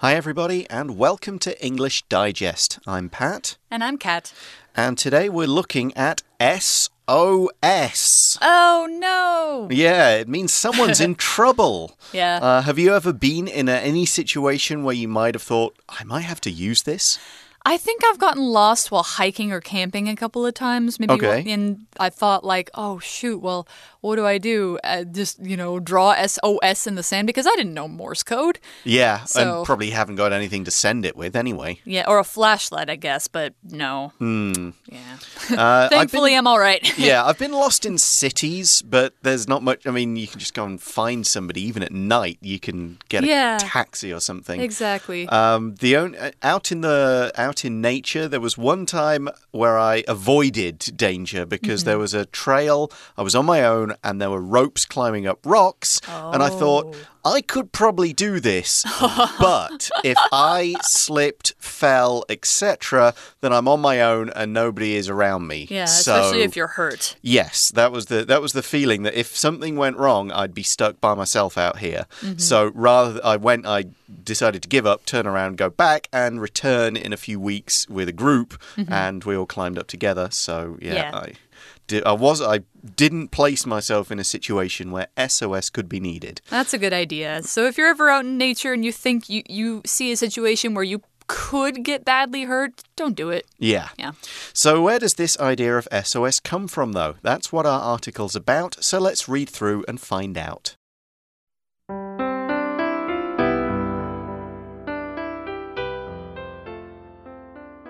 Hi, everybody, and welcome to English Digest. I'm Pat, And I'm Kat. and today we're looking at SOS. Oh no! Yeah, it means someone's in trouble. Yeah. Uh, have you ever been in a, any situation where you might have thought, I might have to use this? I think I've gotten lost while hiking or camping a couple of times. Maybe Okay. and I thought like, oh shoot, well, what do I do? Uh, just you know, draw SOS in the sand because I didn't know Morse code. Yeah, So- and probably haven't got anything to send it with anyway. Yeah, or a flashlight, I guess, but no. Hmm. Yeah. Uh, I've been- Thankfully, I'm all right. yeah, I've been lost in cities, but there's not much. I mean, you can just go and find somebody, even at night. You can get a Yeah. taxi or something. exactly. Um, the own, uh, out in the out in nature, there was one time where I avoided danger because there mm-hmm. was a trail. I was on my own, and there were ropes climbing up rocks, and I thought oh. I could probably do this, but if I slipped, fell, etc., then I'm on my own and nobody is around me. yeah, so, especially if you're hurt. Yes, that was the that was the feeling that if something went wrong, I'd be stuck by myself out here. Mm-hmm. So rather, I went. I decided to give up, turn around, go back, and return in a few weeks with a group, mm-hmm. and we all climbed up together. So yeah, Yeah. I did. I was. I didn't place myself in a situation where SOS could be needed. That's a good idea. So if you're ever out in nature and you think you you see a situation where you could get badly hurt, don't do it. Yeah. Yeah. So, where does this idea of SOS come from, though? That's what our article's about, so let's read through and find out.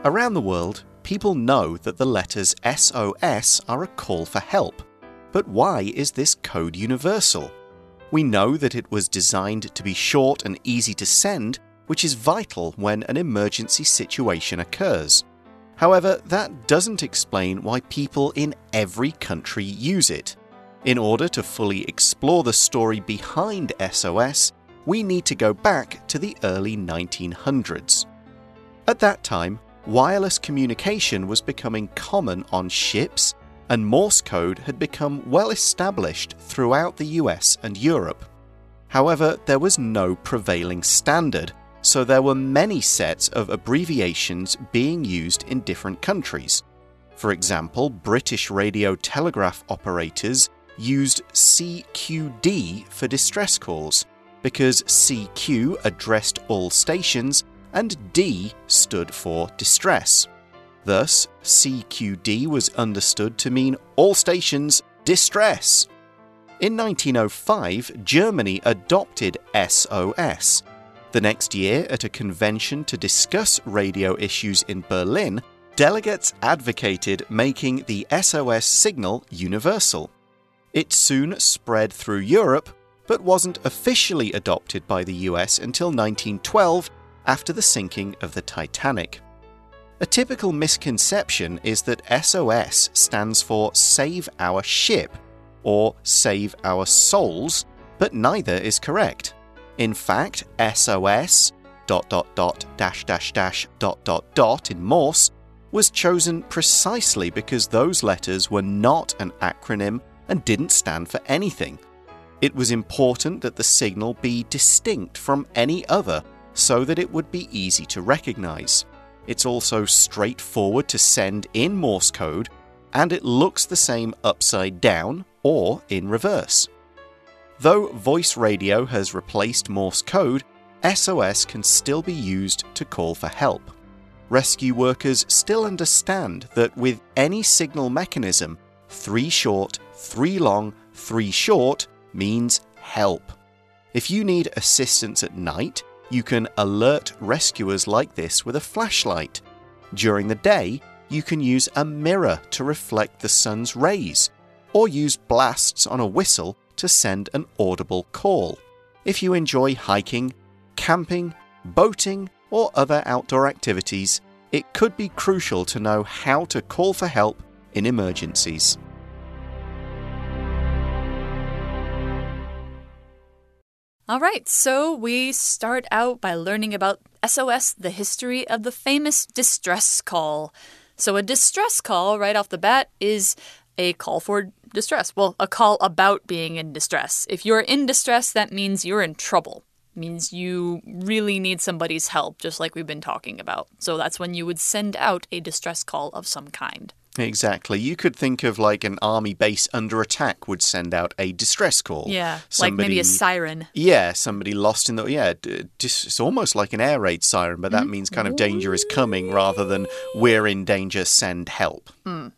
Around the world, people know that the letters SOS are a call for help. But why is this code universal? We know that it was designed to be short and easy to send, which is vital when an emergency situation occurs. However, that doesn't explain why people in every country use it. In order to fully explore the story behind SOS, we need to go back to the early 1900s. At that time, wireless communication was becoming common on ships, and Morse code had become well established throughout the US and Europe. However, there was no prevailing standard, so there were many sets of abbreviations being used in different countries. For example, British radio telegraph operators used CQD for distress calls because CQ addressed all stations and D stood for distress. Thus, CQD was understood to mean all stations distress. In 1905, Germany adopted SOS. The next year, at a convention to discuss radio issues in Berlin, delegates advocated making the SOS signal universal. It soon spread through Europe, but wasn't officially adopted by the US until 1912 after the sinking of the Titanic. A typical misconception is that SOS stands for Save Our Ship or Save Our Souls, but neither is correct. In fact, SOS dot dot dot dash dash dash dot dot dot in Morse was chosen precisely because those letters were not an acronym and didn't stand for anything. It was important that the signal be distinct from any other so that it would be easy to recognize. It's also straightforward to send in Morse code, and it looks the same upside down or in reverse. Though voice radio has replaced Morse code, SOS can still be used to call for help. Rescue workers still understand that with any signal mechanism, three short, three long, three short means help. If you need assistance at night, you can alert rescuers like this with a flashlight. During the day, you can use a mirror to reflect the sun's rays, or use blasts on a whistle to send an audible call. If you enjoy hiking, camping, boating, or other outdoor activities, it could be crucial to know how to call for help in emergencies. All right, so we start out by learning about SOS, the history of the famous distress call. So, a distress call, right off the bat, is a call for distress. Well, a call about being in distress. If you're in distress, that means you're in trouble. means you really need somebody's help, just like we've been talking about. So that's when you would send out a distress call of some kind. Exactly. You could think of like an army base under attack would send out a distress call. Yeah, like maybe a siren. Yeah, somebody lost in the yeah. Just, it's almost like an air raid siren, but that mm -hmm. means kind of danger is coming rather than we're in danger. Send help. Mm.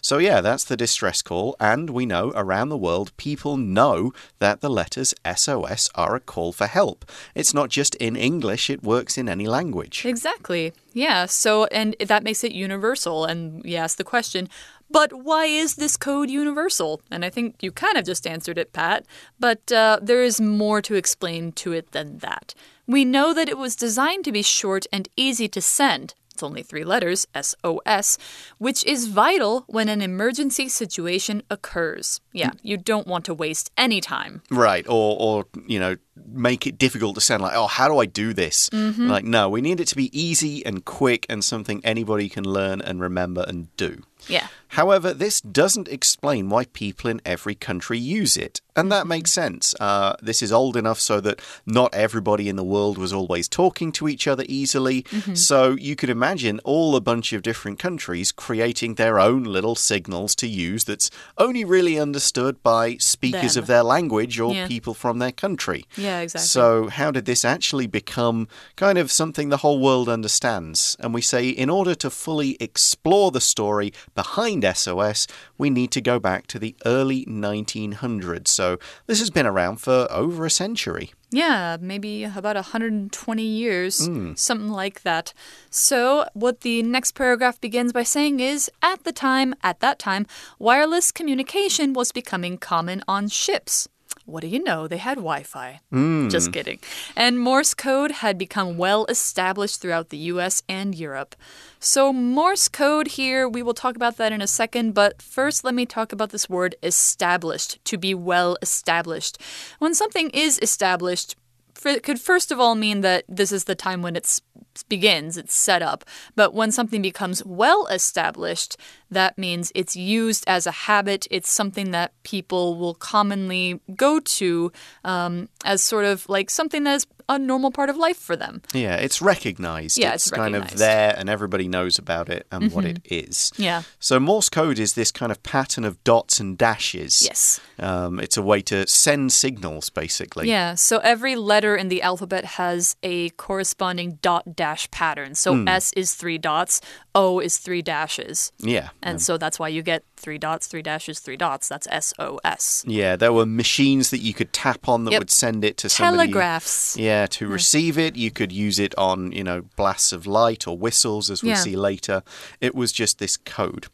So, yeah, that's the distress call. And we know around the world, people know that the letters SOS are a call for help. It's not just in English, it works in any language. Exactly. Yeah. So, and that makes it universal. And you ask the question, but why is this code universal? And I think you kind of just answered it, Pat. But uh, there is more to explain to it than that. We know that it was designed to be short and easy to send, it's only three letters, SOS, which is vital when an emergency situation occurs. Yeah, you don't want to waste any time. Right, or, or you know, make it difficult to send, like, oh, how do I do this? Mm -hmm. Like, no, we need it to be easy and quick and something anybody can learn and remember and do. Yeah. However, this doesn't explain why people in every country use it. And that makes sense. Uh, this is old enough so that not everybody in the world was always talking to each other easily. Mm -hmm. So you could imagine all a bunch of different countries creating their own little signals to use that's only really understood by speakers Them. of their language or Yeah. people from their country. Yeah, exactly. So, how did this actually become kind of something the whole world understands? And we say, in order to fully explore the story behind SOS, we need to go back to the early 1900s. So, this has been around for over a century. Yeah, maybe about 120 years, Mm. something like that. So, what the next paragraph begins by saying is at the time, at that time, wireless communication was becoming common on ships. What do you know? They had Wi Fi. Mm. Just kidding. And Morse code had become well established throughout the US and Europe. So, Morse code here, we will talk about that in a second, but first let me talk about this word established, to be well established. When something is established, it could first of all mean that this is the time when it begins, it's set up. But when something becomes well established, that means it's used as a habit. It's something that people will commonly go to um, as sort of like something that's a normal part of life for them. Yeah, it's recognized. Yeah, it's, it's kind of there and everybody knows about it and what it is. Yeah. So Morse code is this kind of pattern of dots and dashes. Yes. Um, it's a way to send signals, basically. Yeah, so every letter in the alphabet has a corresponding dot dash pattern. So Hmm. S is three dots, O is three dashes. Yeah. And so that's why you get three dots, three dashes, three dots. That's S O S. Yeah, there were machines that you could tap on that Yep. would send it to somebody. Telegraphs. Yeah, to receive it, you could use it on, you know, blasts of light or whistles, as we Yeah. see later. It was just this code.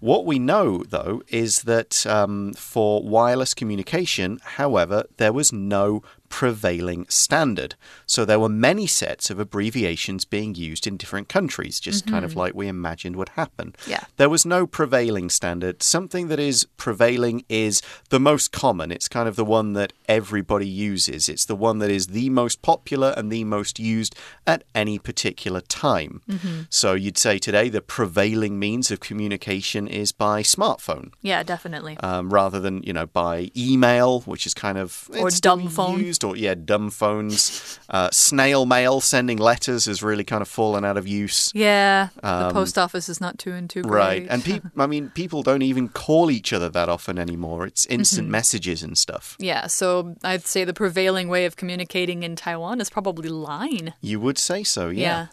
What we know, though, is that um, for wireless communication, however, there was no prevailing standard. So there were many sets of abbreviations being used in different countries, just kind of like we imagined would happen. Yeah. There was no prevailing standard. Something that is prevailing is the most common. It's kind of the one that everybody uses. It's the one that is the most popular and the most used at any particular time. So you'd say today the prevailing means of communication is by smartphone. Yeah, definitely. Um, rather than you know by email, which is kind of Or dumb phone. used, or yeah, dumb phones. uh, snail mail, sending letters, has really kind of fallen out of use. yeah, the post office is not too into great. Um, Right. And people, I mean, people don't even call each other that often anymore. It's instant messages and stuff. yeah, so I'd say the prevailing way of communicating in Taiwan is probably LINE. You would say so, yeah. Yeah.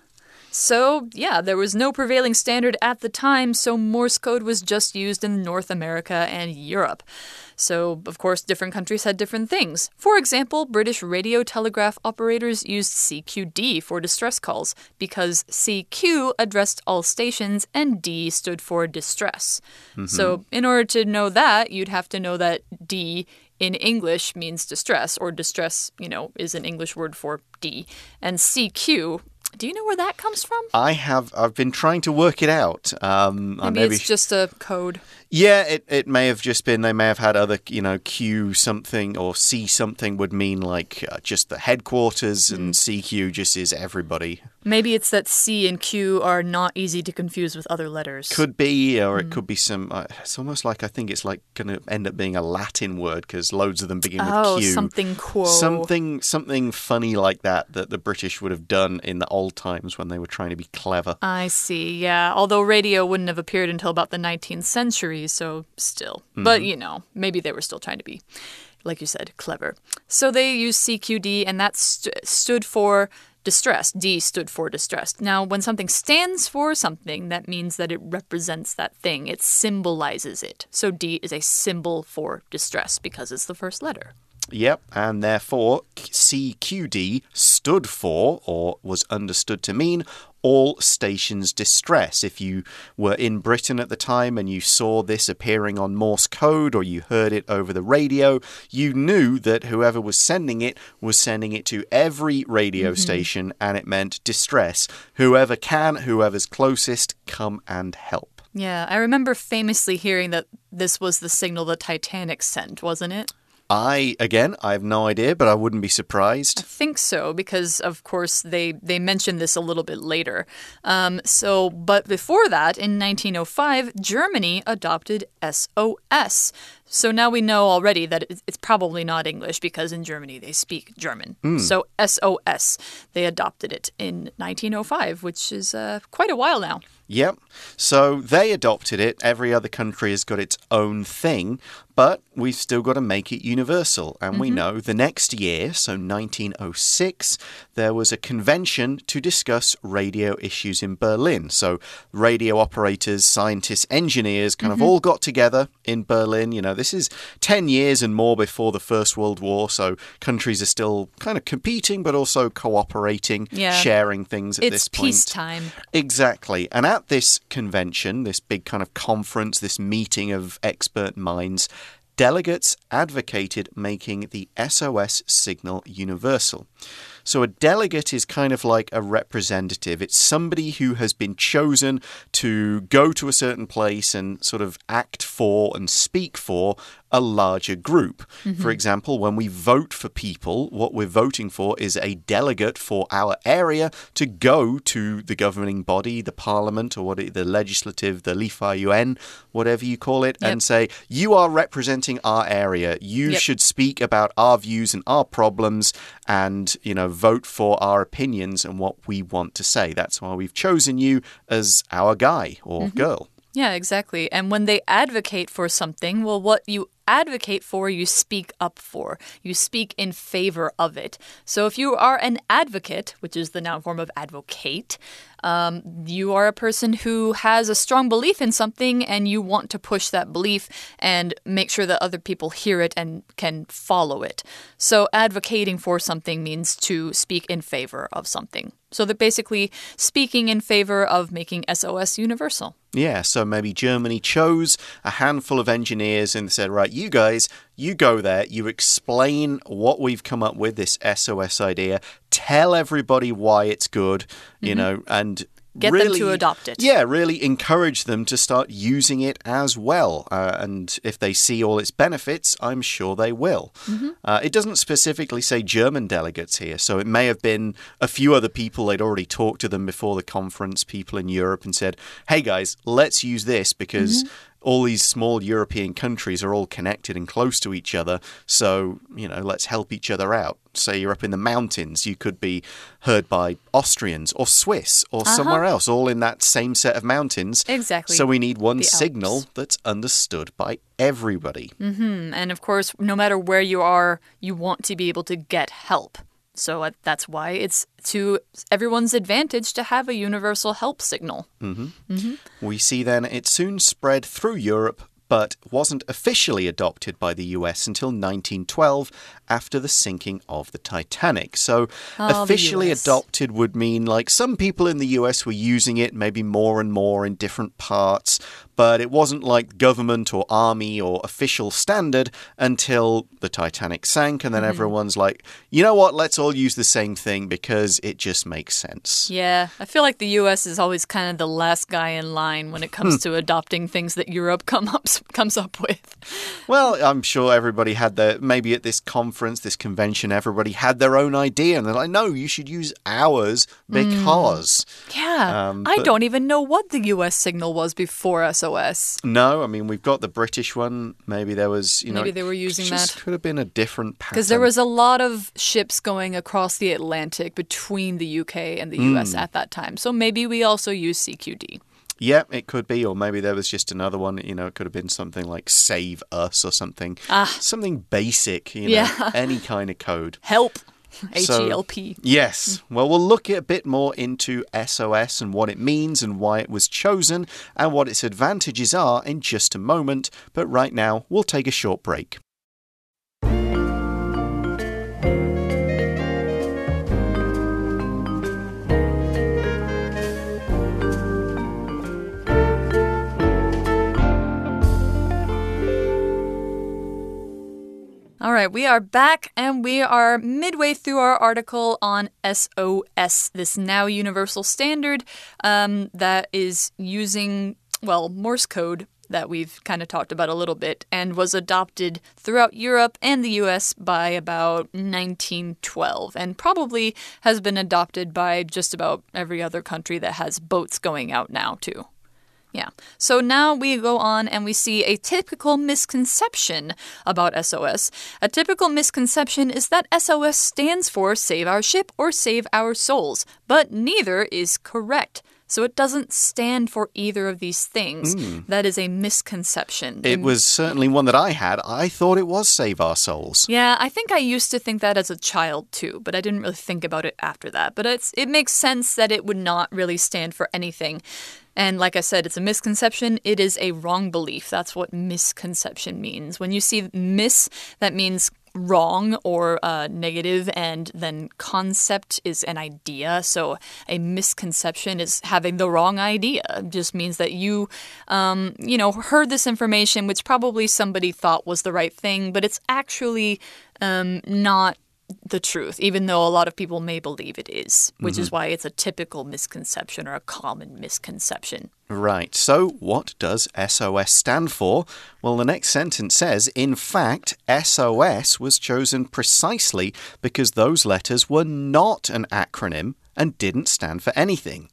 So, yeah, there was no prevailing standard at the time, so Morse code was just used in North America and Europe. So, of course, different countries had different things. For example, British radio telegraph operators used CQD for distress calls because CQ addressed all stations and D stood for distress. Mm-hmm. So, in order to know that, you'd have to know that D in English means distress, or distress, you know, is an English word for D. And CQ, do you know where that comes from? I have. I've been trying to work it out. Um, Maybe, maybe it's just a code. Yeah, it, it may have just been, they may have had other, you know, Q something or C something would mean like uh, just the headquarters, and CQ just is everybody. Maybe it's that C and Q are not easy to confuse with other letters. Could be, or it could be some, uh, it's almost like I think it's like going to end up being a Latin word because loads of them begin oh, with Q. something quo. Something, something funny like that that the British would have done in the old times when they were trying to be clever. I see, yeah. Although radio wouldn't have appeared until about the 19th century, so still. Mm-hmm. But, you know, maybe they were still trying to be, like you said, clever. So they used CQD, and that st stood for distress. D stood for distressed. Now, when something stands for something, that means that it represents that thing, it symbolizes it. So D is a symbol for distress because it's the first letter. Yep, and therefore CQD stood for, or was understood to mean, all stations distress. If you were in Britain at the time and you saw this appearing on Morse code or you heard it over the radio, you knew that whoever was sending it was sending it to every radio mm-hmm. station and it meant distress. Whoever can, whoever's closest, come and help. Yeah, I remember famously hearing that this was the signal the Titanic sent, wasn't it? I, again, I have no idea, but I wouldn't be surprised. I think so because, of course, they they mentioned this a little bit later. Um, so, but before that, in 1905, Germany adopted SOS. So now we know already that it's probably not English because in Germany they speak German. Hmm. So SOS, they adopted it in 1905, which is uh, quite a while now. Yep. So they adopted it. Every other country has got its own thing, but we've still got to make it universal. And we mm-hmm. know the next year, so 1906, there was a convention to discuss radio issues in Berlin. So radio operators, scientists, engineers kind of mm-hmm. all got together in Berlin. You know, this is 10 years and more before the First World War, so countries are still kind of competing, but also cooperating, Yeah. sharing things at It's this point. peacetime. Exactly. And at this convention, this big kind of conference, this meeting of expert minds, delegates advocated making the SOS signal universal. So a delegate is kind of like a representative. It's somebody who has been chosen to go to a certain place and sort of act for and speak for a larger group. For mm-hmm. example, when we vote for people, what we're voting for is a delegate for our area to go to the governing body, the parliament, or what it, the legislative, the Lifa Yuan, whatever you call it, and say, You are representing our area. You Yep. should speak about our views and our problems and, you know, vote for our opinions and what we want to say. That's why we've chosen you as our guy or mm-hmm. girl. Yeah, exactly. And when they advocate for something, well, what you advocate for, you speak up for. You speak in favor of it. So if you are an advocate, which is the noun form of advocate, um, you are a person who has a strong belief in something and you want to push that belief and make sure that other people hear it and can follow it. So advocating for something means to speak in favor of something. So they're basically speaking in favor of making SOS universal. Yeah, so maybe Germany chose a handful of engineers and said, right, you guys, you go there, you explain what we've come up with, this SOS idea, tell everybody why it's good, you know, and. Get them to adopt it. Yeah, really encourage them to start using it as well. Uh, and if they see all its benefits, I'm sure they will. Mm-hmm. Uh, it doesn't specifically say German delegates here, so it may have been a few other people. They'd already talked to them before the conference, people in Europe, and said, hey guys, let's use this because. Mm-hmm. All these small European countries are all connected and close to each other. So, you know, let's help each other out. Say you're up in the mountains, you could be heard by Austrians or Swiss or uh-huh. somewhere else, all in that same set of mountains. Exactly. So we need one signal that's understood by everybody. Mm-hmm. And of course, no matter where you are, you want to be able to get help. So uh, that's why it's to everyone's advantage to have a universal help signal. We see then it soon spread through Europe, but wasn't officially adopted by the US until 1912 after the sinking of the Titanic. So, Oh, officially adopted would mean like some people in the US were using it maybe more and more in different parts, but it wasn't like government or army or official standard until the Titanic sank, and then Mm-hmm. everyone's like, you know what, let's all use the same thing because it just makes sense. Yeah, I feel like the US is always kind of the last guy in line when it comes Hmm. to adopting things that Europe come up, comes up with. Well, I'm sure everybody had their, maybe at this conference, this convention, everybody had their own idea, and they're like, no, you should use ours because. Yeah, Um, I don't even know what the US signal was before SOS. No, I mean, we've got the British one. Maybe there was, you know. Maybe they were using that. Could have been a different pattern. Because there was a lot of ships going across the Atlantic between the UK and the Hmm. US at that time. So maybe we also use CQD. Yeah, it could be, or maybe there was just another one. You know, it could have been something like "Save Us" or something. Ah. something basic. You know, Yeah. any kind of code. Help. H So- E L P. Yes. Well, we'll look a bit more into SOS and what it means and why it was chosen and what its advantages are in just a moment. But right now, we'll take a short break. All right, we are back and we are midway through our article on SOS, this now universal standard um, that is using, well, Morse code that we've kind of talked about a little bit and was adopted throughout Europe and the US by about 1912 and probably has been adopted by just about every other country that has boats going out now, too. Yeah. So now we go on and we see a typical misconception about SOS. A typical misconception is that SOS stands for Save Our Ship or Save Our Souls, but neither is correct. So it doesn't stand for either of these things. Hmm. That is a misconception. It And- was certainly one that I had. I thought it was Save Our Souls. yeah, I think I used to think that as a child too, but I didn't really think about it after that. But it's it makes sense that it would not really stand for anything. And like I said, it's a misconception. It is a wrong belief. That's what misconception means. When you see mis, that means wrong or uh, negative, and then concept is an idea. So a misconception is having the wrong idea. It just means that you, um, you know, heard this information, which probably somebody thought was the right thing, but it's actually um, not the truth, even though a lot of people may believe it is, which is why it's a typical misconception or a common misconception. Right. So, what does SOS stand for? Well, the next sentence says, in fact, SOS was chosen precisely because those letters were not an acronym and didn't stand for anything.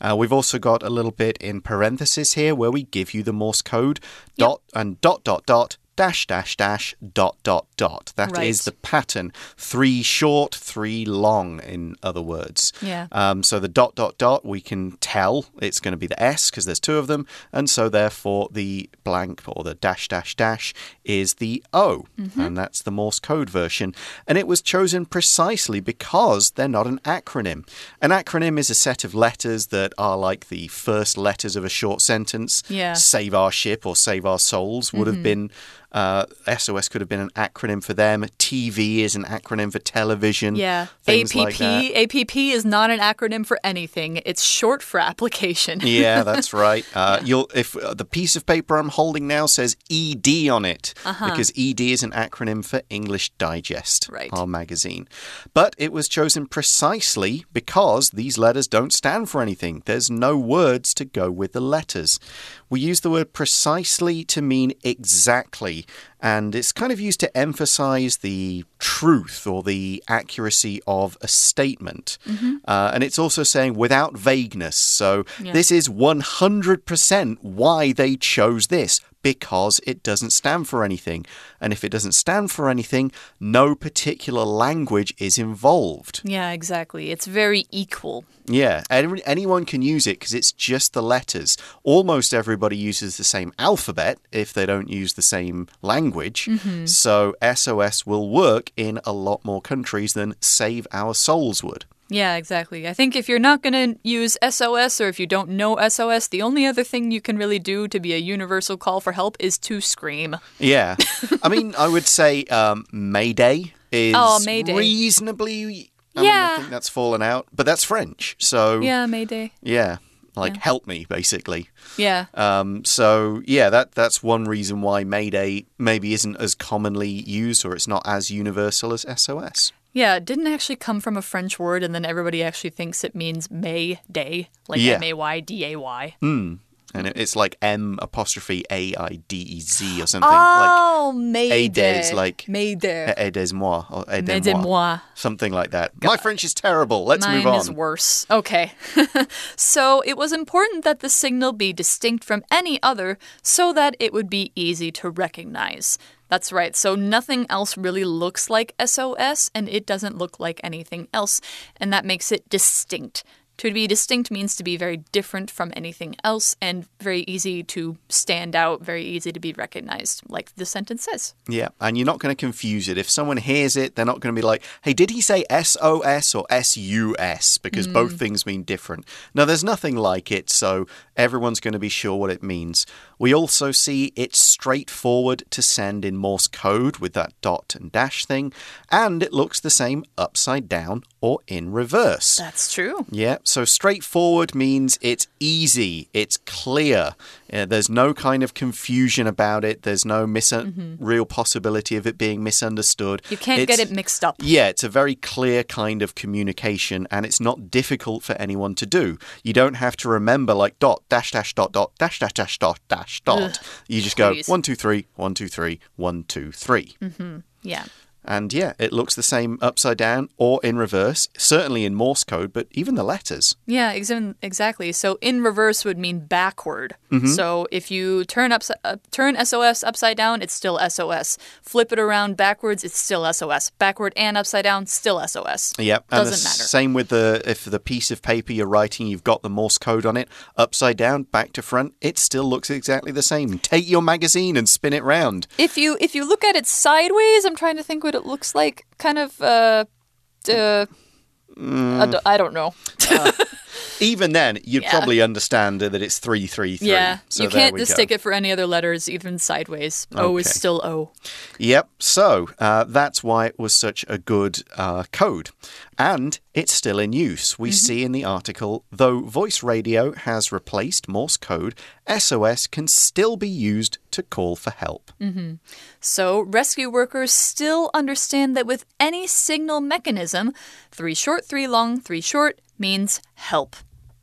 Uh, we've also got a little bit in parenthesis here where we give you the Morse code dot and dot dot dot dash dash dash dot dot dot. That is Right. the pattern. Three short, three long, in other words. Yeah. Um, so the dot dot dot, we can tell it's going to be the S because there's two of them, and so therefore the blank or the dash dash dash is the O, and that's the Morse code version. And it was chosen precisely because they're not an acronym. An acronym is a set of letters that are like the first letters of a short sentence. Yeah. Save our ship or save our souls would have been. Uh, SOS could have been an acronym for them. TV is an acronym for television. Yeah. APP like. APP is not an acronym for anything. It's short for application. Yeah, that's right. Uh, You'll if uh, the piece of paper I'm holding now says ED on it because ED is an acronym for English Digest, Right. our magazine. But it was chosen precisely because these letters don't stand for anything. There's no words to go with the letters. We use the word precisely to mean exactly, and it's kind of used to emphasize the truth or the accuracy of a statement. Uh, and it's also saying without vagueness. So Yeah. this is 100% why they chose this. Because it doesn't stand for anything. And if it doesn't stand for anything, no particular language is involved. Yeah, exactly. It's very equal. Yeah, any- anyone can use it because it's just the letters. Almost everybody uses the same alphabet if they don't use the same language. Mm-hmm. So SOS will work in a lot more countries than Save Our Souls would. Yeah, exactly. I think if you're not going to use SOS or if you don't know SOS, the only other thing you can really do to be a universal call for help is to scream. Yeah. I mean, I would say um, Mayday is Oh, Mayday. reasonably. I mean, I think that's fallen out, but that's French. So, Yeah, Mayday. yeah. like help me, basically. Yeah. Um, so yeah, that that's one reason why Mayday maybe isn't as commonly used, or it's not as universal as SOS. Yeah, it didn't actually come from a French word, and then everybody actually thinks it means May Day, like Yeah. M A Y D A Y. Hmm. And it's like M apostrophe A I D E Z or something like Oh, May Day. like- May Day. aidez-moi or aidez-moi. Something like that. My French is terrible. Let's Mine move on. Mine is worse. Okay. so it was important that the signal be distinct from any other so that it would be easy to recognize. That's right. So nothing else really looks like SOS and it doesn't look like anything else. And that makes it distinct. To be distinct means to be very different from anything else and very easy to stand out, very easy to be recognized, like the sentence says. Yeah, and you're not going to confuse it. If someone hears it, they're not going to be like, hey, did he say SOS or SUS? Because Mm. both things mean different. Now, there's nothing like it, so everyone's going to be sure what it means. We also see it's straightforward to send in Morse code with that dot and dash thing, and it looks the same upside down or in reverse. That's true. Yeah, so straightforward means it's easy, it's clear. Yeah, there's no kind of confusion about it. There's no mis mm-hmm. real possibility of it being misunderstood. You can't get it mixed up. Yeah, it's a very clear kind of communication and it's not difficult for anyone to do. You don't have to remember like dot, dash, dash, dot, dot, dash, dash, dash, dot, dash, dot. you just please. go one, two, three, one, two, three, one, two, three. Mm-hmm, yeah. And yeah, it looks the same upside down or in reverse, certainly in Morse code, but even the letters. Yeah, exa- exactly. So in reverse would mean backward. Mm-hmm. So if you turn up, uh, turn SOS upside down, it's still SOS. Flip it around backwards, it's still SOS. Backward and upside down, still SOS. Yep. And the Doesn't matter. Same with the if the piece of paper you're writing, you've got the Morse code on it, upside down, back to front, it still looks exactly the same. Take your magazine and spin it round. If you if you look at it sideways, I'm trying to think what it looks like. Kind of. Uh, uh, I don't- I don't know. Even then, you'd Yeah. probably understand that it's three three three. Yeah, So you can't mistake it for any other letters, even sideways. O is still O. Yep. So uh, that's why it was such a good uh, code. And it's still in use. We mm-hmm. see in the article though voice radio has replaced Morse code, SOS can still be used to call for help. Mm-hmm. So, rescue workers still understand that with any signal mechanism, three short, three long, three short means help.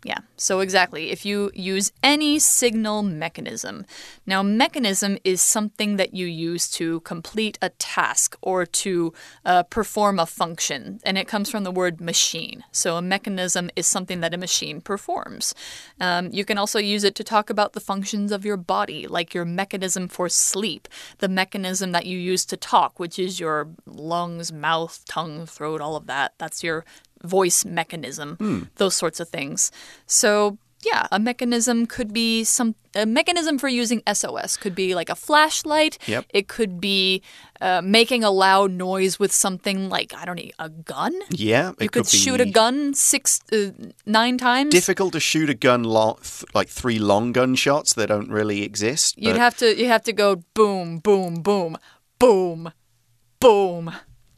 Yeah, so exactly. If you use any signal mechanism. Now, mechanism is something that you use to complete a task or to uh, perform a function, and it comes from the word machine. So, a mechanism is something that a machine performs. Um, you can also use it to talk about the functions of your body, like your mechanism for sleep, the mechanism that you use to talk, which is your lungs, mouth, tongue, throat, all of that. That's your voice mechanism, those sorts of things. So, yeah, a mechanism could be some a mechanism for using SOS could be like a flashlight. Yep. It could be uh, making a loud noise with something like I don't know a gun. Yeah, it You could, be shoot a gun six, uh, nine times. Difficult to shoot a gun long, th like three long gun shots. They don't really exist. You'd have to you have to go boom, boom, boom, boom, boom,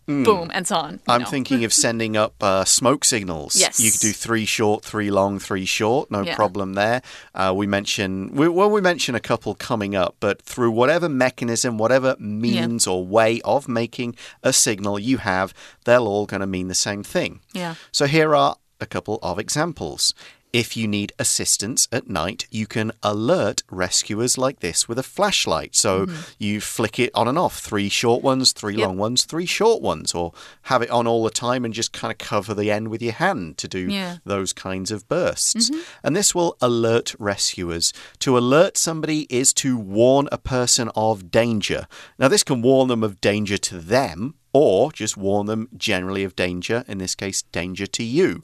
boom, and so on. I'm know. thinking of sending up uh, smoke signals. Yes. you could do three short, three long, three short. No Yeah. problem there. Uh, we mention we, well, we mention a couple coming up, but through whatever mechanism, whatever means or way of making a signal you have, they're all going to mean the same thing. Yeah. So here are a couple of examples. If you need assistance at night, you can alert rescuers like this with a flashlight. So mm-hmm. you flick it on and off three short ones, three Yep. long ones, three short ones, or have it on all the time and just kind of cover the end with your hand to do Yeah. those kinds of bursts. Mm-hmm. And this will alert rescuers. To alert somebody is to warn a person of danger. Now, this can warn them of danger to them. Or just warn them generally of danger, in this case, danger to you.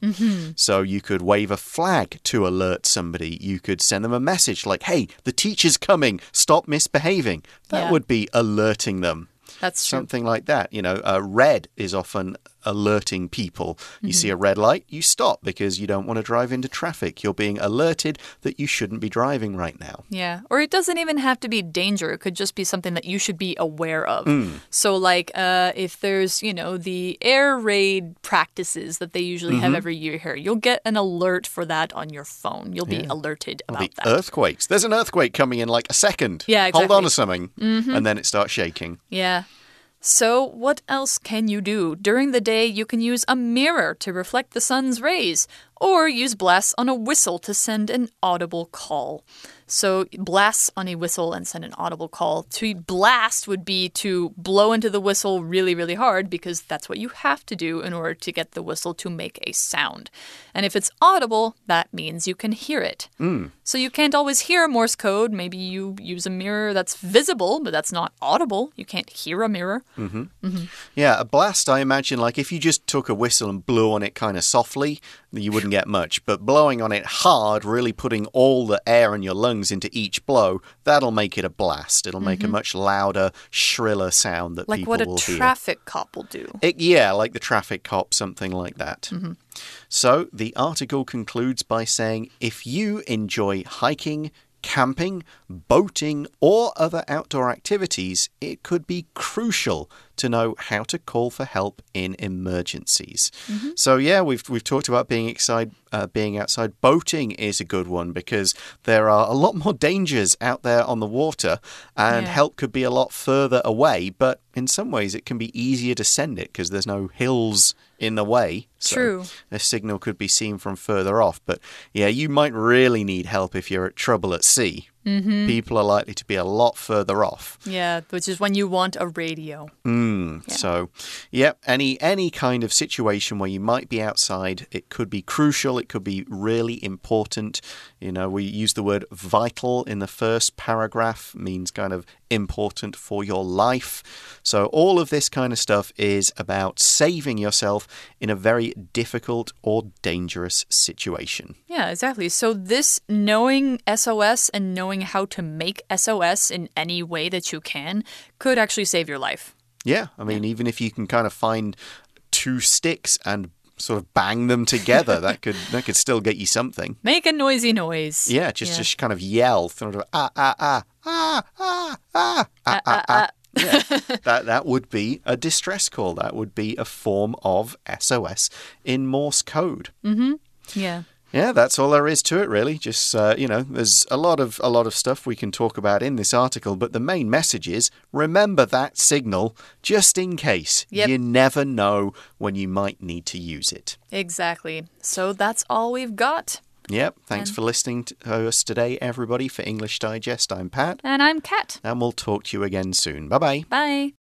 So you could wave a flag to alert somebody. You could send them a message like, hey, the teacher's coming, stop misbehaving. That Yeah. would be alerting them. That's true. Something like that. You know, uh, red is often alerting people. You see a mm-hmm. red light, you stop because you don't want to drive into traffic. You're being alerted that you shouldn't be driving right now. Yeah. Or it doesn't even have to be danger. It could just be something that you should be aware of. Mm. So, like, uh, if there's, you know, the air raid practices that they usually have mm-hmm. every year here, you'll get an alert for that on your phone. You'll be alerted about the that. earthquakes. There's an earthquake coming in like a second. Yeah, Hold on exactly. to something. Mm-hmm. And then it starts shaking. Yeah. So, what else can you do? During the day, you can use a mirror to reflect the sun's rays, or use blasts on a whistle to send an audible call. So, blasts on a whistle and send an audible call. To blast would be to blow into the whistle really, really hard because that's what you have to do in order to get the whistle to make a sound. And if it's audible, that means you can hear it. Hmm. So, you can't always hear Morse code. Maybe you use a mirror that's visible, but that's not audible. You can't hear a mirror. Mm-hmm. Mm-hmm. Yeah, a blast, I imagine, like if you just took a whistle and blew on it kind of softly, you wouldn't get much. But blowing on it hard, really putting all the air in your lungs into each blow, that'll make it a blast. It'll make a much louder, shriller sound that Mm-hmm. Like what a will hear. traffic cop will do. It, yeah, like the traffic cop, something like that. Mm-hmm. So the article concludes by saying if you enjoy hiking, camping, boating, or other outdoor activities, it could be crucial to know how to call for help in emergencies. Mm-hmm. So yeah, we've we've talked about being outside. Uh, being outside boating is a good one because there are a lot more dangers out there on the water, and Yeah. help could be a lot further away. But in some ways, it can be easier to send it because there's no hills in the way. So True. A signal could be seen from further off. But yeah, you might really need help if you're at trouble at sea. Mm-hmm. People are likely to be a lot further off. Yeah, which is when you want a radio. Mm, So, yep, any any kind of situation where you might be outside, it could be crucial. It could be really important. You know, we use the word vital in the first paragraph, means kind of important for your life. So, all of this kind of stuff is about saving yourself in a very difficult or dangerous situation. Yeah, exactly. So, this knowing SOS and knowing how to make SOS in any way that you can could actually save your life. Yeah, I mean, even if you can kind of find two sticks and sort of bang them together, that could that could still get you something. Make a noisy noise. Yeah, just just kind of yell, sort of ah ah ah ah ah ah ah ah. ah. Yeah, that that would be a distress call. That would be a form of SOS in Morse code. Yeah. Yeah, that's all there is to it, really. Just uh, you know, there's a lot of a lot of stuff we can talk about in this article, but the main message is remember that signal just in case. Yep. You never know when you might need to use it. Exactly. So, that's all we've got. Yep. Thanks for listening to us today, everybody. For English Digest, I'm Pat, And I'm Kat. and we'll talk to you again soon. Bye bye. Bye.